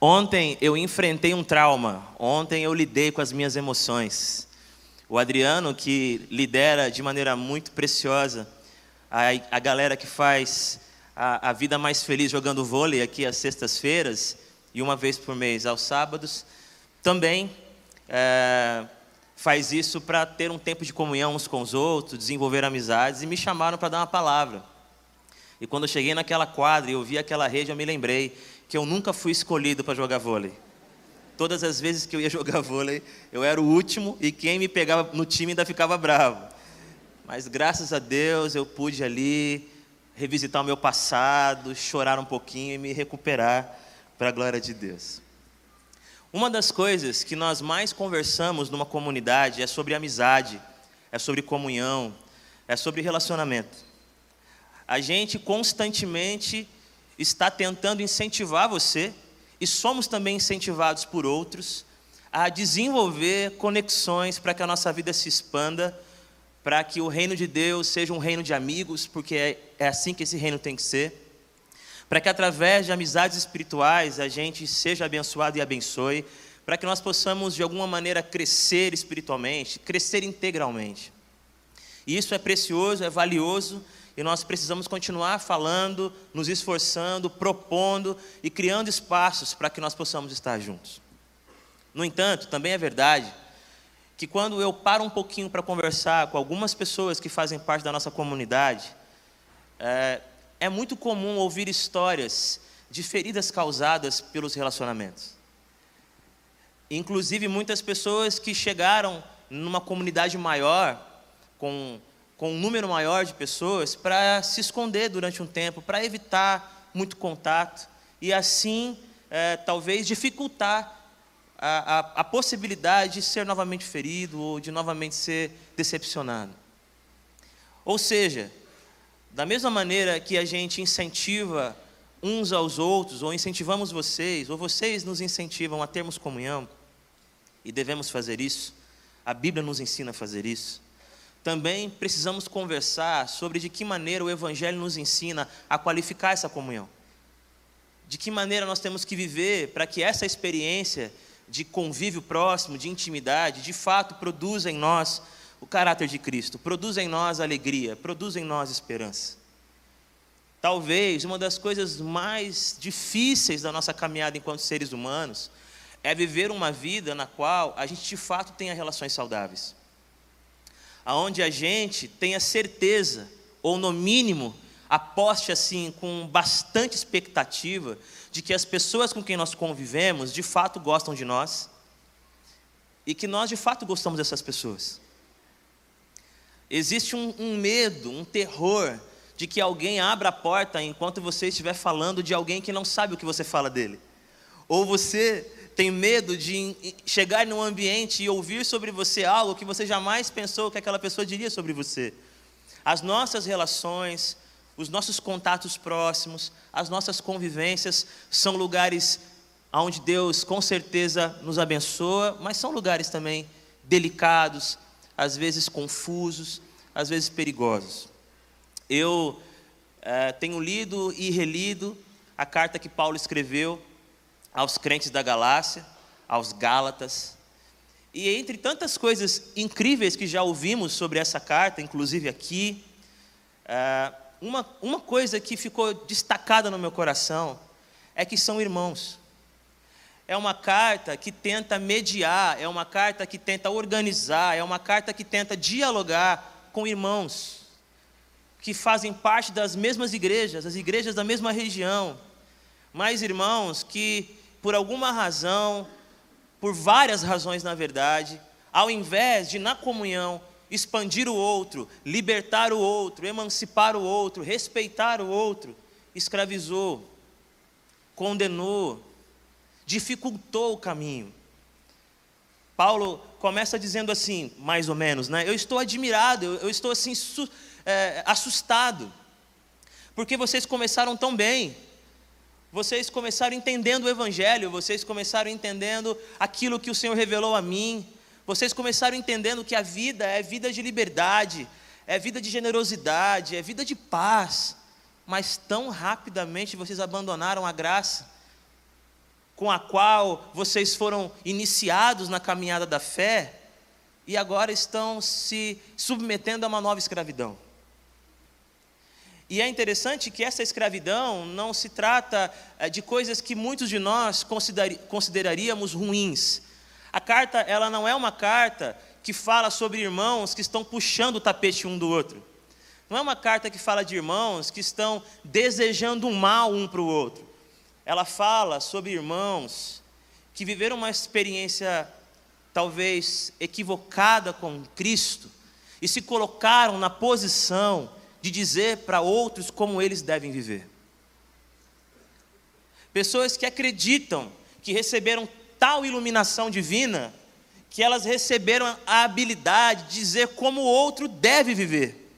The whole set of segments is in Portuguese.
Ontem eu enfrentei um trauma, ontem eu lidei com as minhas emoções. O Adriano, que lidera de maneira muito preciosa a, a galera que faz a, a vida mais feliz jogando vôlei aqui às sextas-feiras e uma vez por mês aos sábados, também é, faz isso para ter um tempo de comunhão uns com os outros, desenvolver amizades, e me chamaram para dar uma palavra. E quando eu cheguei naquela quadra e eu vi aquela rede, eu me lembrei que eu nunca fui escolhido para jogar vôlei. Todas as vezes que eu ia jogar vôlei, eu era o último e quem me pegava no time ainda ficava bravo. Mas graças a Deus eu pude ali revisitar o meu passado, chorar um pouquinho e me recuperar para a glória de Deus. Uma das coisas que nós mais conversamos numa comunidade é sobre amizade, é sobre comunhão, é sobre relacionamento. A gente constantemente está tentando incentivar você, e somos também incentivados por outros, a desenvolver conexões para que a nossa vida se expanda, para que o reino de Deus seja um reino de amigos, porque é, é assim que esse reino tem que ser, para que através de amizades espirituais a gente seja abençoado e abençoe, para que nós possamos de alguma maneira crescer espiritualmente, crescer integralmente. E isso é precioso, é valioso, e nós precisamos continuar falando, nos esforçando, propondo e criando espaços para que nós possamos estar juntos. No entanto, também é verdade que quando eu paro um pouquinho para conversar com algumas pessoas que fazem parte da nossa comunidade, é, é muito comum ouvir histórias de feridas causadas pelos relacionamentos. Inclusive, muitas pessoas que chegaram numa comunidade maior, com com um número maior de pessoas para se esconder durante um tempo, para evitar muito contato e assim é, talvez dificultar a, a, a, possibilidade de ser novamente ferido ou de novamente ser decepcionado. Ou seja, da mesma maneira que a gente incentiva uns aos outros, ou incentivamos vocês, ou vocês nos incentivam a termos comunhão, e devemos fazer isso, a Bíblia nos ensina a fazer isso também precisamos conversar sobre de que maneira o Evangelho nos ensina a qualificar essa comunhão. De que maneira nós temos que viver para que essa experiência de convívio próximo, de intimidade, de fato produza em nós o caráter de Cristo, produza em nós alegria, produza em nós esperança. Talvez uma das coisas mais difíceis da nossa caminhada enquanto seres humanos é viver uma vida na qual a gente de fato tenha relações saudáveis aonde a gente tenha certeza, ou no mínimo, aposte assim com bastante expectativa de que as pessoas com quem nós convivemos de fato gostam de nós e que nós de fato gostamos dessas pessoas. Existe um, um medo, um terror de que alguém abra a porta enquanto você estiver falando de alguém que não sabe o que você fala dele. Ou você tem medo de chegar num ambiente e ouvir sobre você algo que você jamais pensou que aquela pessoa diria sobre você. As nossas relações, os nossos contatos próximos, as nossas convivências são lugares onde Deus com certeza nos abençoa, mas são lugares também delicados, às vezes confusos, às vezes perigosos. Eu é, tenho lido e relido a carta que Paulo escreveu aos crentes da Galácia, aos Gálatas. E entre tantas coisas incríveis que já ouvimos sobre essa carta, inclusive aqui, é, uma, uma coisa que ficou destacada no meu coração é que são irmãos. É uma carta que tenta mediar, é uma carta que tenta organizar, é uma carta que tenta dialogar com irmãos que fazem parte das mesmas igrejas, as igrejas da mesma região, mas irmãos que por alguma razão, por várias razões na verdade, ao invés de na comunhão expandir o outro, libertar o outro, emancipar o outro, respeitar o outro, escravizou, condenou, dificultou o caminho. Paulo começa dizendo assim, mais ou menos, né? Eu estou admirado, eu, eu estou assim é, assustado, porque vocês começaram tão bem. Vocês começaram entendendo o Evangelho, vocês começaram entendendo aquilo que o Senhor revelou a mim, vocês começaram entendendo que a vida é vida de liberdade, é vida de generosidade, é vida de paz, mas tão rapidamente vocês abandonaram a graça. com a qual vocês foram iniciados na caminhada da fé e agora estão se submetendo a uma nova escravidão. E é interessante que essa escravidão não se trata eh, de coisas que muitos de nós consideraríamos ruins. A carta, ela não é uma carta que fala sobre irmãos que estão puxando o tapete um do outro. Não é uma carta que fala de irmãos que estão desejando mal um para o outro. Ela fala sobre irmãos que viveram uma experiência talvez equivocada com Cristo e se colocaram na posição de dizer para outros como eles devem viver. Pessoas que acreditam que receberam tal iluminação divina que elas receberam a habilidade de dizer como o outro deve viver.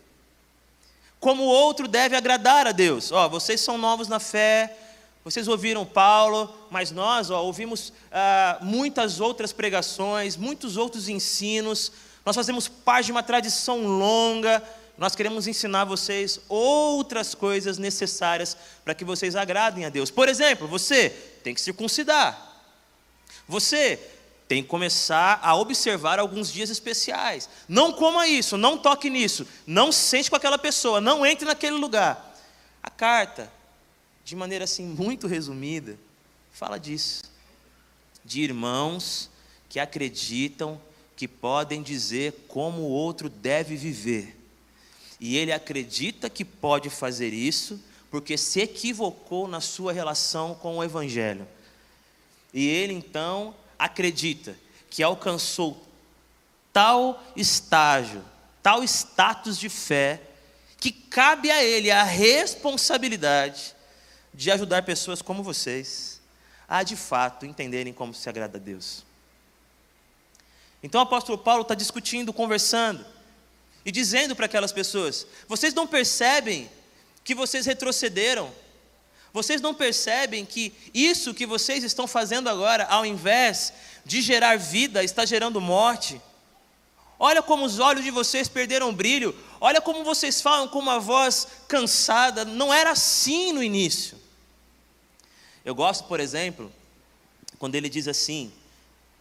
Como o outro deve agradar a Deus. Ó, vocês são novos na fé, vocês ouviram Paulo, mas nós ó, ouvimos ah, muitas outras pregações, muitos outros ensinos. Nós fazemos parte de uma tradição longa. Nós queremos ensinar vocês outras coisas necessárias para que vocês agradem a Deus. Por exemplo, você tem que circuncidar. Você tem que começar a observar alguns dias especiais. Não coma isso, não toque nisso, não sente com aquela pessoa, não entre naquele lugar. A carta, de maneira assim muito resumida, fala disso. De irmãos que acreditam que podem dizer como o outro deve viver. E ele acredita que pode fazer isso porque se equivocou na sua relação com o evangelho. E ele então acredita que alcançou tal estágio, tal status de fé, que cabe a ele a responsabilidade de ajudar pessoas como vocês a de fato entenderem como se agrada a Deus. Então o apóstolo Paulo está discutindo, conversando e dizendo para aquelas pessoas: vocês não percebem que vocês retrocederam vocês não percebem que isso que vocês estão fazendo agora, ao invés de gerar vida, está gerando morte? Olha como os olhos de vocês perderam brilho. Olha como vocês falam com uma voz cansada. Não era assim no início. Eu gosto, por exemplo, quando ele diz assim: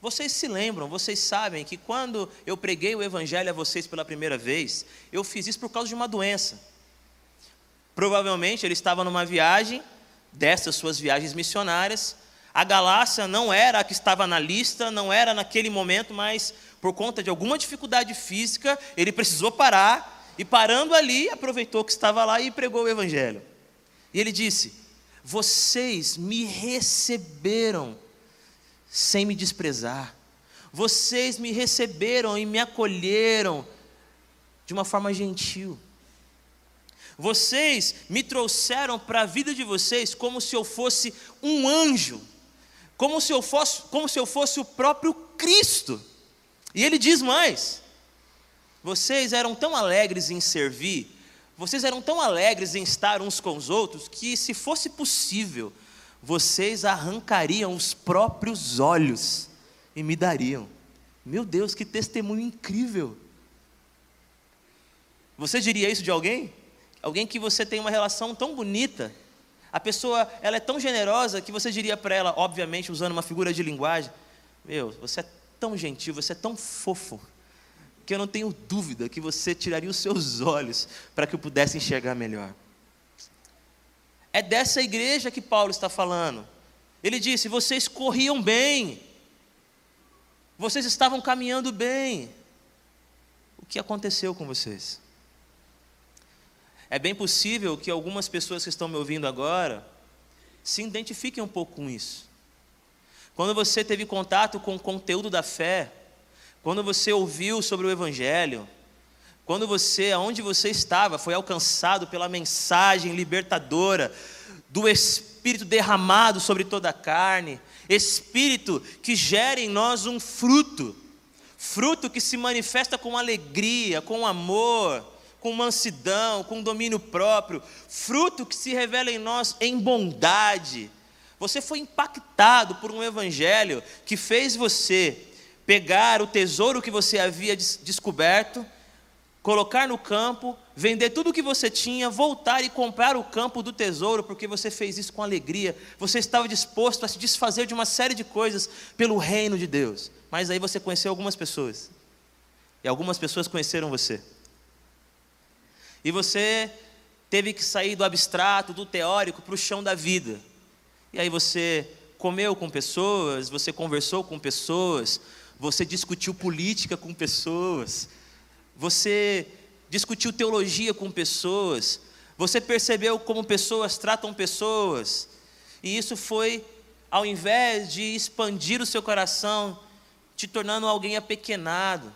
Vocês se lembram, vocês sabem que quando eu preguei o Evangelho a vocês pela primeira vez, eu fiz isso por causa de uma doença. Provavelmente ele estava numa viagem dessas suas viagens missionárias. A Galácia não era a que estava na lista, não era naquele momento, mas por conta de alguma dificuldade física, ele precisou parar e parando ali, aproveitou que estava lá e pregou o evangelho. E ele disse: "Vocês me receberam sem me desprezar. Vocês me receberam e me acolheram de uma forma gentil. Vocês me trouxeram para a vida de vocês como se eu fosse um anjo, como se eu fosse, como se eu fosse o próprio Cristo. E ele diz mais: vocês eram tão alegres em servir, vocês eram tão alegres em estar uns com os outros, que se fosse possível, vocês arrancariam os próprios olhos e me dariam. Meu Deus, que testemunho incrível! Você diria isso de alguém? Alguém que você tem uma relação tão bonita. A pessoa, ela é tão generosa que você diria para ela, obviamente usando uma figura de linguagem, meu, você é tão gentil, você é tão fofo, que eu não tenho dúvida que você tiraria os seus olhos para que eu pudesse enxergar melhor. É dessa igreja que Paulo está falando. Ele disse: vocês corriam bem, vocês estavam caminhando bem. O que aconteceu com vocês? É bem possível que algumas pessoas que estão me ouvindo agora se identifiquem um pouco com isso. Quando você teve contato com o conteúdo da fé, quando você ouviu sobre o Evangelho, quando você, aonde você estava, foi alcançado pela mensagem libertadora do Espírito derramado sobre toda a carne, Espírito que gera em nós um fruto, fruto que se manifesta com alegria, com amor, com mansidão, com domínio próprio, fruto que se revela em nós em bondade. Você foi impactado por um evangelho que fez você pegar o tesouro que você havia descoberto, colocar no campo, vender tudo o que você tinha, voltar e comprar o campo do tesouro, porque você fez isso com alegria, você estava disposto a se desfazer de uma série de coisas pelo reino de Deus. Mas aí você conheceu algumas pessoas, e algumas pessoas conheceram você. E você teve que sair do abstrato, do teórico, para o chão da vida. E aí você comeu com pessoas, você conversou com pessoas, você discutiu política com pessoas, você discutiu teologia com pessoas, você percebeu como pessoas tratam pessoas, e isso foi, ao invés de expandir o seu coração, te tornando alguém apequenado,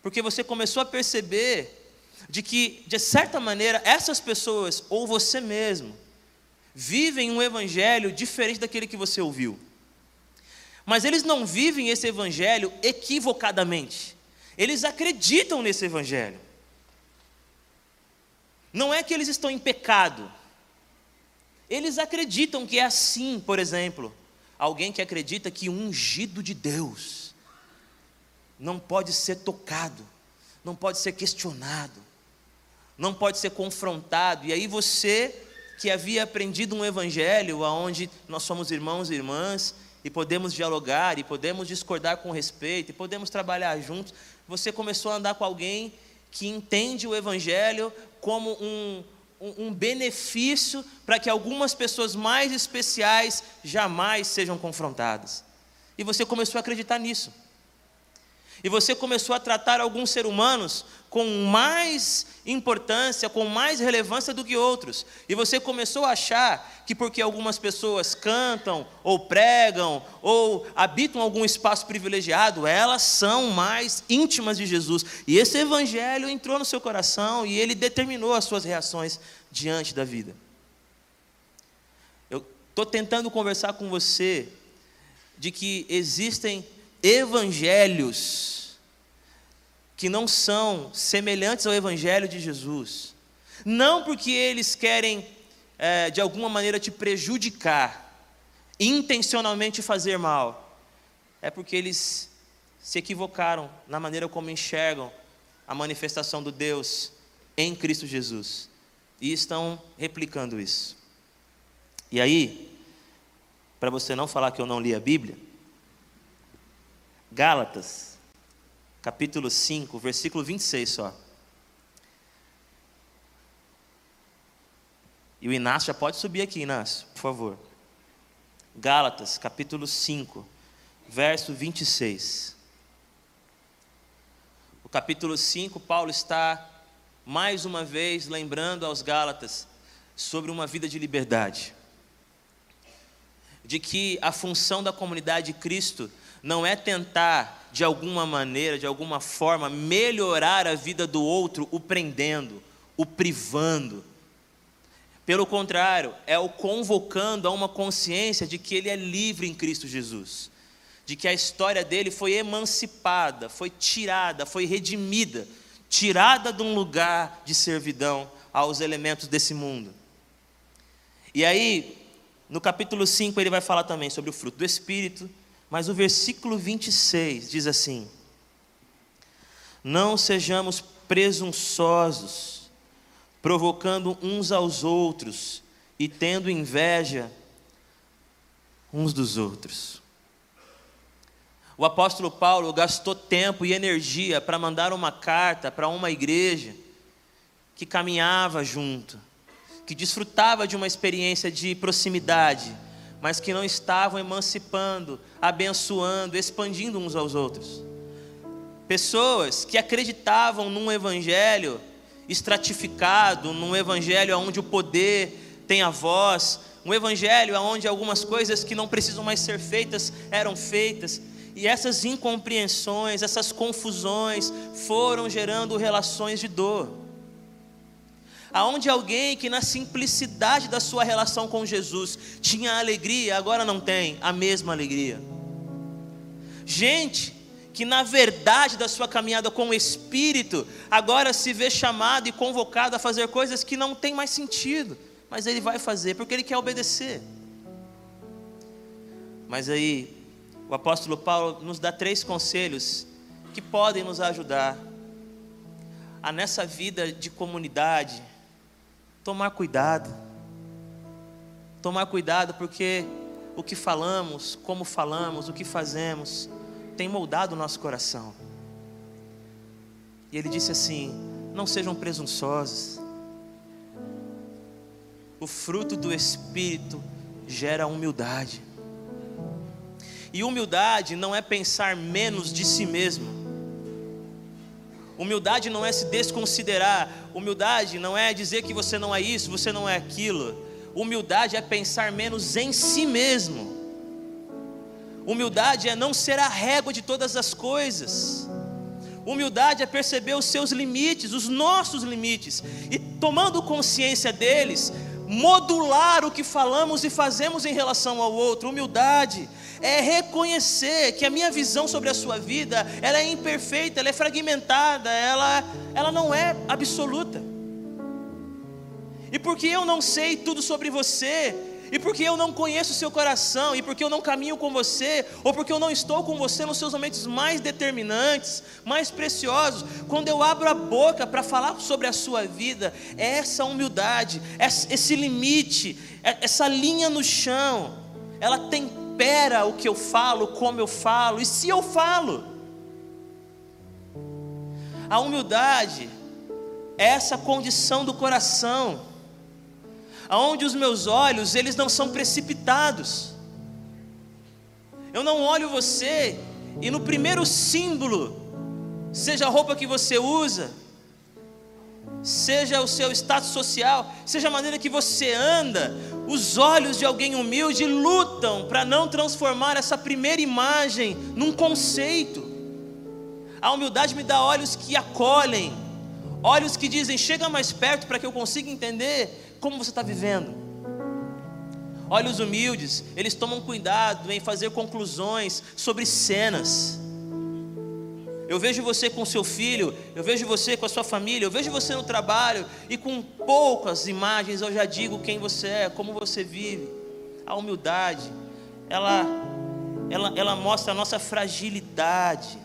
porque você começou a perceber de que, de certa maneira, essas pessoas, ou você mesmo, vivem um evangelho diferente daquele que você ouviu. Mas eles não vivem esse evangelho equivocadamente. Eles acreditam nesse evangelho. Não é que eles estão em pecado. Eles acreditam que é assim, por exemplo, alguém que acredita que o ungido de Deus não pode ser tocado, não pode ser questionado, não pode ser confrontado. E aí você que havia aprendido um evangelho onde nós somos irmãos e irmãs e podemos dialogar e podemos discordar com respeito e podemos trabalhar juntos, você começou a andar com alguém que entende o evangelho como um, um, benefício para que algumas pessoas mais especiais jamais sejam confrontadas. E você começou a acreditar nisso. E você começou a tratar alguns seres humanos com mais importância, com mais relevância do que outros. E você começou a achar que porque algumas pessoas cantam, ou pregam, ou habitam algum espaço privilegiado, elas são mais íntimas de Jesus. E esse evangelho entrou no seu coração e ele determinou as suas reações diante da vida. Eu estou tentando conversar com você de que existem evangelhos que não são semelhantes ao evangelho de Jesus. Não porque eles querem, é, de alguma maneira, te prejudicar, intencionalmente fazer mal, é porque eles se equivocaram na maneira como enxergam a manifestação do Deus em Cristo Jesus e estão replicando isso. E aí, para você não falar que eu não li a Bíblia, Gálatas, capítulo 5, versículo 26 só. E o Inácio já pode subir aqui, Inácio, por favor. Gálatas, capítulo 5, verso 26. O capítulo 5, Paulo está mais uma vez lembrando aos Gálatas sobre uma vida de liberdade. De que a função da comunidade de Cristo não é tentar, de alguma maneira, de alguma forma, melhorar a vida do outro, o prendendo, o privando. Pelo contrário, é o convocando a uma consciência de que ele é livre em Cristo Jesus, de que a história dele foi emancipada, foi tirada, foi redimida, tirada de um lugar de servidão aos elementos desse mundo. E aí, no capítulo 5, ele vai falar também sobre o fruto do Espírito, mas o versículo 26 diz assim: Não sejamos presunçosos, provocando uns aos outros e tendo inveja uns dos outros. O apóstolo Paulo gastou tempo e energia para mandar uma carta para uma igreja que caminhava junto, que desfrutava de uma experiência de proximidade mas que não estavam emancipando, abençoando, expandindo uns aos outros. Pessoas que acreditavam num evangelho estratificado, num evangelho onde o poder tem a voz, um evangelho onde algumas coisas que não precisam mais ser feitas eram feitas. E essas incompreensões, essas confusões foram gerando relações de dor aonde alguém que na simplicidade da sua relação com Jesus tinha alegria, agora não tem a mesma alegria. Gente que na verdade da sua caminhada com o Espírito, agora se vê chamado e convocado a fazer coisas que não tem mais sentido, mas ele vai fazer porque ele quer obedecer. Mas aí, o apóstolo Paulo nos dá três conselhos que podem nos ajudar a nessa vida de comunidade tomar cuidado. Tomar cuidado porque o que falamos, como falamos, o que fazemos, tem moldado o nosso coração. E ele disse assim: não sejam presunçosos. O fruto do Espírito gera humildade. E humildade não é pensar menos de si mesmo. Humildade não é se desconsiderar. Humildade não é dizer que você não é isso, você não é aquilo. Humildade é pensar menos em si mesmo. Humildade é não ser a régua de todas as coisas. Humildade é perceber os seus limites, os nossos limites, e tomando consciência deles, modular o que falamos e fazemos em relação ao outro. Humildade é reconhecer que a minha visão sobre a sua vida, ela é imperfeita, ela é fragmentada, ela, ela não é absoluta. E porque eu não sei tudo sobre você, e porque eu não conheço o seu coração, e porque eu não caminho com você, ou porque eu não estou com você nos seus momentos mais determinantes, mais preciosos, quando eu abro a boca para falar sobre a sua vida, é essa humildade, esse limite, é essa linha no chão, ela tempera o que eu falo, como eu falo, e se eu falo. A humildade é essa condição do coração aonde os meus olhos, eles não são precipitados. Eu não olho você e no primeiro símbolo, seja a roupa que você usa, seja o seu status social, seja a maneira que você anda, os olhos de alguém humilde lutam para não transformar essa primeira imagem num conceito. A humildade me dá olhos que acolhem, olhos que dizem: chega mais perto para que eu consiga entender como você está vivendo? Olha os humildes, eles tomam cuidado em fazer conclusões sobre cenas. Eu vejo você com seu filho, eu vejo você com a sua família, eu vejo você no trabalho, e com poucas imagens eu já digo quem você é, como você vive. A humildade, ela, ela, ela mostra a nossa fragilidade.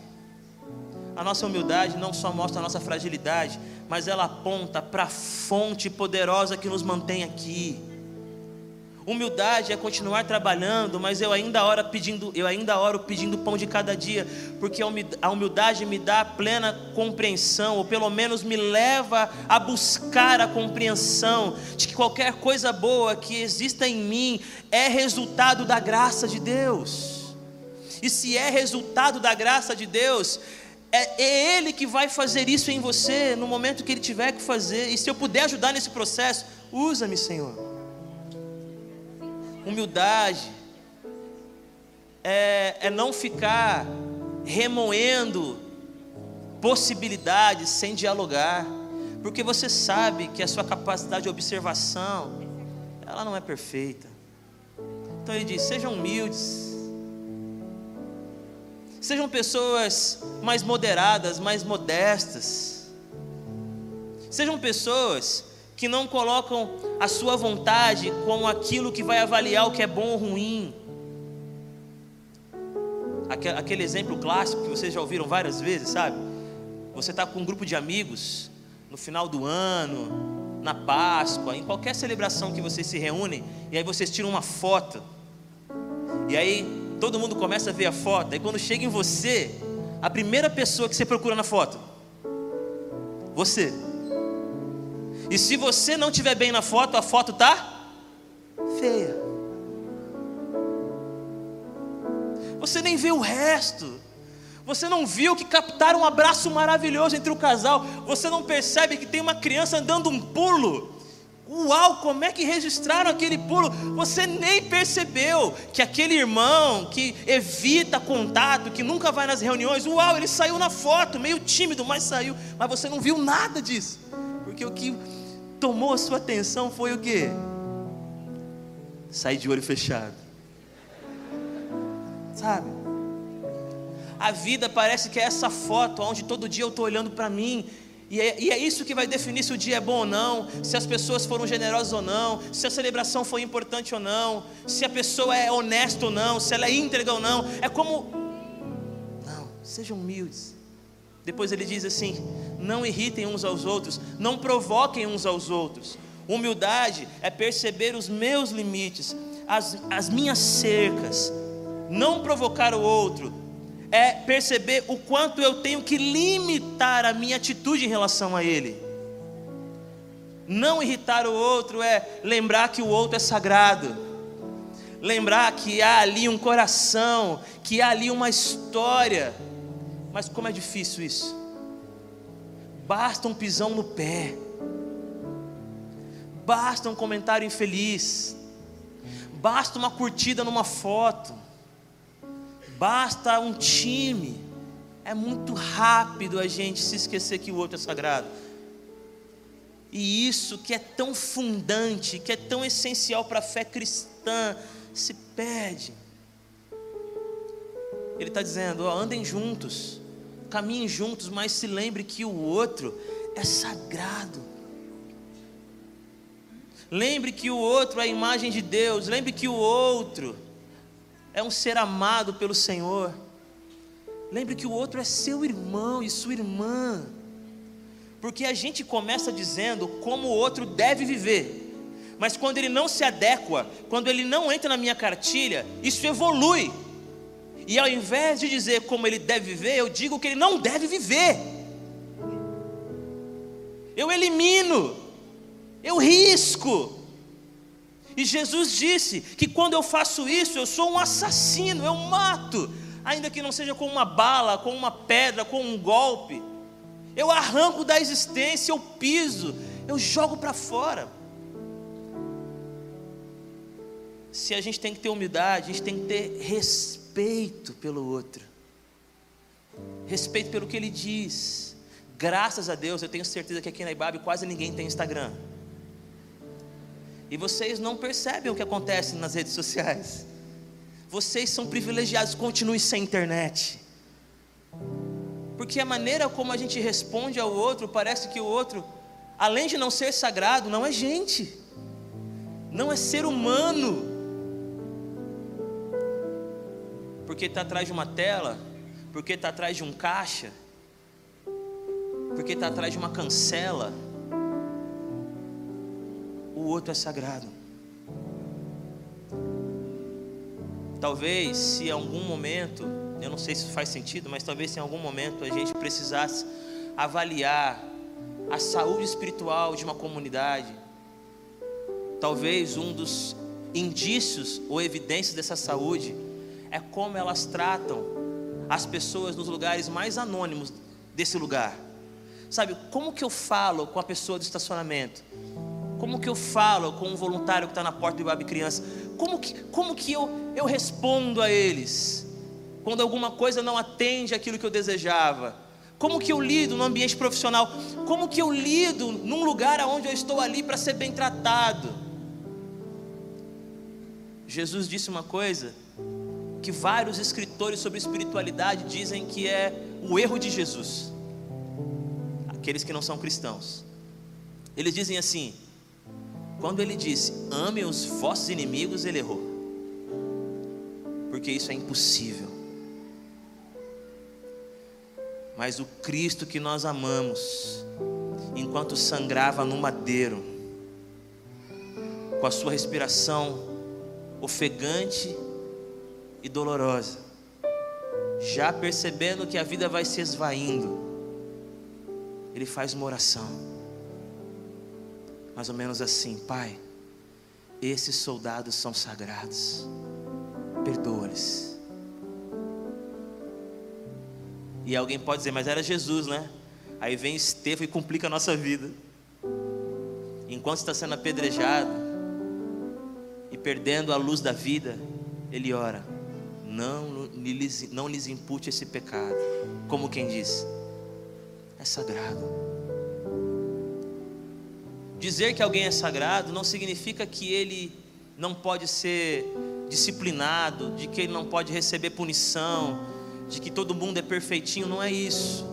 A nossa humildade não só mostra a nossa fragilidade, mas ela aponta para a fonte poderosa que nos mantém aqui. Humildade é continuar trabalhando, mas eu ainda oro pedindo, eu ainda oro pedindo pão de cada dia, porque a humildade me dá plena compreensão, ou pelo menos me leva a buscar a compreensão de que qualquer coisa boa que exista em mim é resultado da graça de Deus. E se é resultado da graça de Deus, é, é Ele que vai fazer isso em você no momento que Ele tiver que fazer. E se eu puder ajudar nesse processo, usa-me, Senhor. Humildade é, é não ficar remoendo possibilidades sem dialogar, porque você sabe que a sua capacidade de observação ela não é perfeita. Então ele diz: sejam humildes Sejam pessoas mais moderadas, mais modestas. Sejam pessoas que não colocam a sua vontade como aquilo que vai avaliar o que é bom ou ruim. Aquele exemplo clássico que vocês já ouviram várias vezes, sabe? Você está com um grupo de amigos no final do ano, na Páscoa, em qualquer celebração que vocês se reúnem, e aí vocês tiram uma foto. E aí todo mundo começa a ver a foto, e quando chega em você, a primeira pessoa que você procura na foto, você. E se você não estiver bem na foto, a foto tá feia. Você nem vê o resto. Você não viu que captaram um abraço maravilhoso entre o casal. Você não percebe que tem uma criança andando um pulo. Uau, como é que registraram aquele pulo? Você nem percebeu que aquele irmão que evita contato, que nunca vai nas reuniões, uau, ele saiu na foto, meio tímido, mas saiu. Mas você não viu nada disso. Porque o que tomou a sua atenção foi o quê? Sair de olho fechado. Sabe? A vida parece que é essa foto onde todo dia eu estou olhando para mim e é, e é, isso que vai definir se o dia é bom ou não, se as pessoas foram generosas ou não, se a celebração foi importante ou não, se a pessoa é honesta ou não, se ela é íntegra ou não. É como. Não, sejam humildes. Depois ele diz assim: não irritem uns aos outros, não provoquem uns aos outros. Humildade é perceber os meus limites, as, as minhas cercas, não provocar o outro, é perceber o quanto eu tenho que limitar a minha atitude em relação a ele. Não irritar o outro é lembrar que o outro é sagrado, lembrar que há ali um coração, que há ali uma história. Mas como é difícil isso? Basta um pisão no pé, basta um comentário infeliz, basta uma curtida numa foto, basta um time. É muito rápido a gente se esquecer que o outro é sagrado. E isso que é tão fundante, que é tão essencial para a fé cristã, se perde. Ele está dizendo: ó, andem juntos, caminhem juntos, mas se lembre que o outro é sagrado. Lembre que o outro é a imagem de Deus. Lembre que o outro é um ser amado pelo Senhor. Lembre que o outro é seu irmão e sua irmã. Porque a gente começa dizendo como o outro deve viver. Mas quando ele não se adequa, quando ele não entra na minha cartilha, isso evolui. E ao invés de dizer como ele deve viver, eu digo que ele não deve viver. Eu elimino eu risco. E Jesus disse que quando eu faço isso, eu sou um assassino, eu mato, ainda que não seja com uma bala, com uma pedra, com um golpe. Eu arranco da existência, eu piso, eu jogo para fora. Se a gente tem que ter humildade, a gente tem que ter respeito pelo outro, respeito pelo que ele diz. Graças a Deus, eu tenho certeza que aqui na Ibabe quase ninguém tem Instagram. E vocês não percebem o que acontece nas redes sociais. Vocês são privilegiados, continue sem internet. Porque a maneira como a gente responde ao outro, parece que o outro, além de não ser sagrado, não é gente, não é ser humano. Porque está atrás de uma tela, porque está atrás de um caixa, porque está atrás de uma cancela o outro é sagrado. Talvez, se em algum momento, eu não sei se faz sentido, mas talvez se em algum momento a gente precisasse avaliar a saúde espiritual de uma comunidade, talvez um dos indícios ou evidências dessa saúde é como elas tratam as pessoas nos lugares mais anônimos desse lugar. Sabe, como que eu falo com a pessoa do estacionamento? Como que eu falo com um voluntário que está na porta do Ibabe Criança? Como que, como que eu, eu respondo a eles? Quando alguma coisa não atende aquilo que eu desejava? Como que eu lido no ambiente profissional? Como que eu lido num lugar onde eu estou ali para ser bem tratado? Jesus disse uma coisa que vários escritores sobre espiritualidade dizem que é o erro de Jesus. Aqueles que não são cristãos. Eles dizem assim: quando ele disse, ame os vossos inimigos, ele errou. Porque isso é impossível. Mas o Cristo que nós amamos, enquanto sangrava no madeiro, com a sua respiração ofegante e dolorosa, já percebendo que a vida vai se esvaindo, ele faz uma oração mais ou menos assim: Pai, esses soldados são sagrados, perdoa-lhes. E alguém pode dizer, mas era Jesus, né? Aí vem Estevão e complica a nossa vida. Enquanto está sendo apedrejado e perdendo a luz da vida, ele ora: não, não lhes impute esse pecado. Como quem diz, é sagrado. Dizer que alguém é sagrado não significa que ele não pode ser disciplinado, de que ele não pode receber punição, de que todo mundo é perfeitinho, não é isso.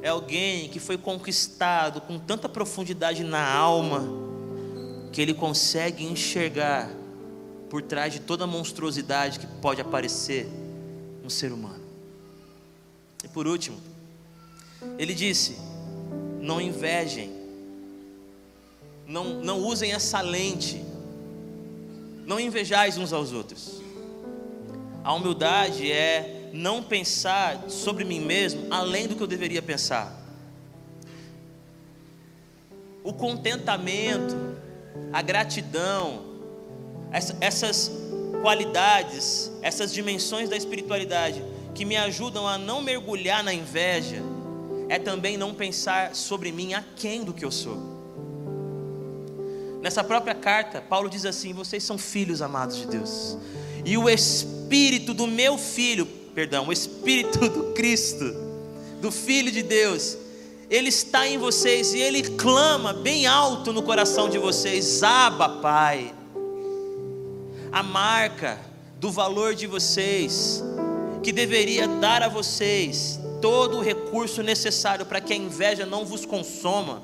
É alguém que foi conquistado com tanta profundidade na alma, que ele consegue enxergar por trás de toda a monstruosidade que pode aparecer no ser humano. E por último, Ele disse: Não invejem, não, não usem essa lente, não invejais uns aos outros. A humildade é não pensar sobre mim mesmo além do que eu deveria pensar. O contentamento, a gratidão, essas qualidades, essas dimensões da espiritualidade que me ajudam a não mergulhar na inveja, é também não pensar sobre mim aquém do que eu sou. Nessa própria carta, Paulo diz assim: Vocês são filhos amados de Deus, e o Espírito do meu Filho, perdão, o Espírito do Cristo, do Filho de Deus, ele está em vocês e ele clama bem alto no coração de vocês: Abba, Pai. A marca do valor de vocês, que deveria dar a vocês todo o recurso necessário para que a inveja não vos consuma,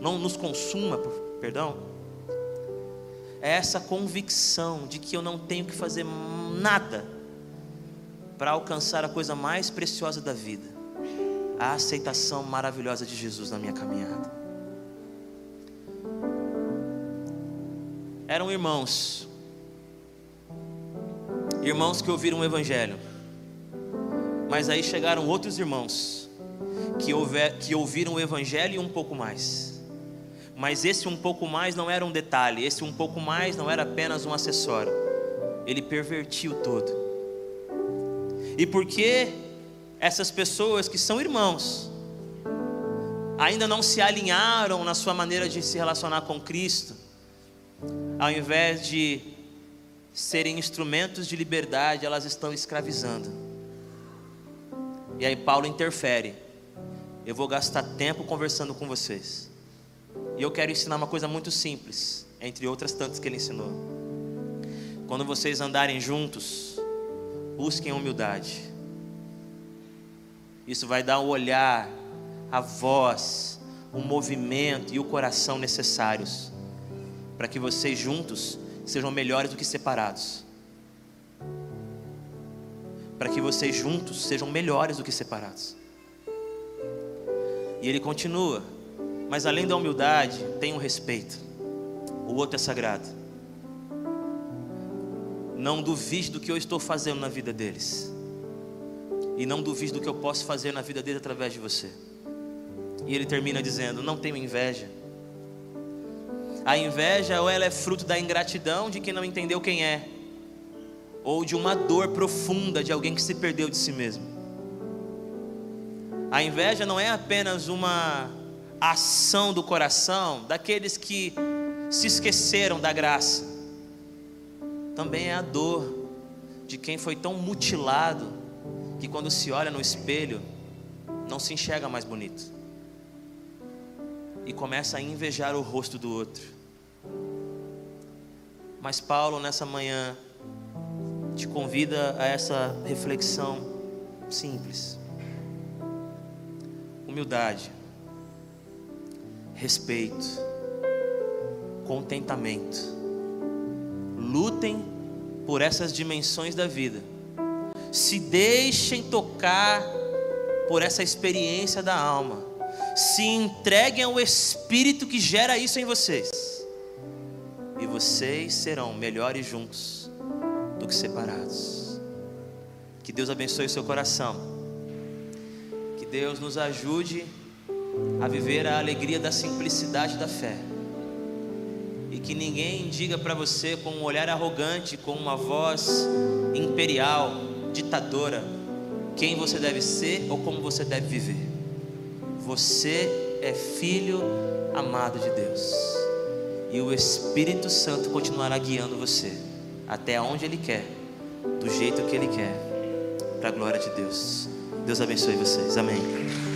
não nos consuma, perdão. É essa convicção de que eu não tenho que fazer nada para alcançar a coisa mais preciosa da vida, a aceitação maravilhosa de Jesus na minha caminhada. Eram irmãos, irmãos que ouviram o Evangelho, mas aí chegaram outros irmãos que, ouviram o Evangelho e um pouco mais. Mas esse um pouco mais não era um detalhe, esse um pouco mais não era apenas um acessório, ele pervertiu todo. E porque essas pessoas que são irmãos, ainda não se alinharam na sua maneira de se relacionar com Cristo, ao invés de serem instrumentos de liberdade, elas estão escravizando. E aí Paulo interfere. Eu vou gastar tempo conversando com vocês. E eu quero ensinar uma coisa muito simples, entre outras tantas que ele ensinou. Quando vocês andarem juntos, busquem humildade. Isso vai dar o olhar, a voz, o movimento e o coração necessários para que vocês juntos sejam melhores do que separados para que vocês juntos sejam melhores do que separados. E ele continua, mas além da humildade, tem um respeito. O outro é sagrado. Não duvide do que eu estou fazendo na vida deles. E não duvide do que eu posso fazer na vida deles através de você. E ele termina dizendo: Não tenho inveja. A inveja, ou ela é fruto da ingratidão de quem não entendeu quem é, ou de uma dor profunda de alguém que se perdeu de si mesmo. A inveja não é apenas uma ação do coração daqueles que se esqueceram da graça, também é a dor de quem foi tão mutilado que quando se olha no espelho não se enxerga mais bonito e começa a invejar o rosto do outro. Mas Paulo, nessa manhã, te convida a essa reflexão simples. Humildade, respeito, contentamento. Lutem por essas dimensões da vida. Se deixem tocar por essa experiência da alma. Se entreguem ao Espírito que gera isso em vocês. E vocês serão melhores juntos do que separados. Que Deus abençoe o seu coração. Que Deus nos ajude a viver a alegria da simplicidade da fé. E que ninguém diga para você com um olhar arrogante, com uma voz imperial, ditadora, quem você deve ser ou como você deve viver. Você é filho amado de Deus. E o Espírito Santo continuará guiando você até onde Ele quer, do jeito que Ele quer, para a glória de Deus. Deus abençoe vocês. Amém.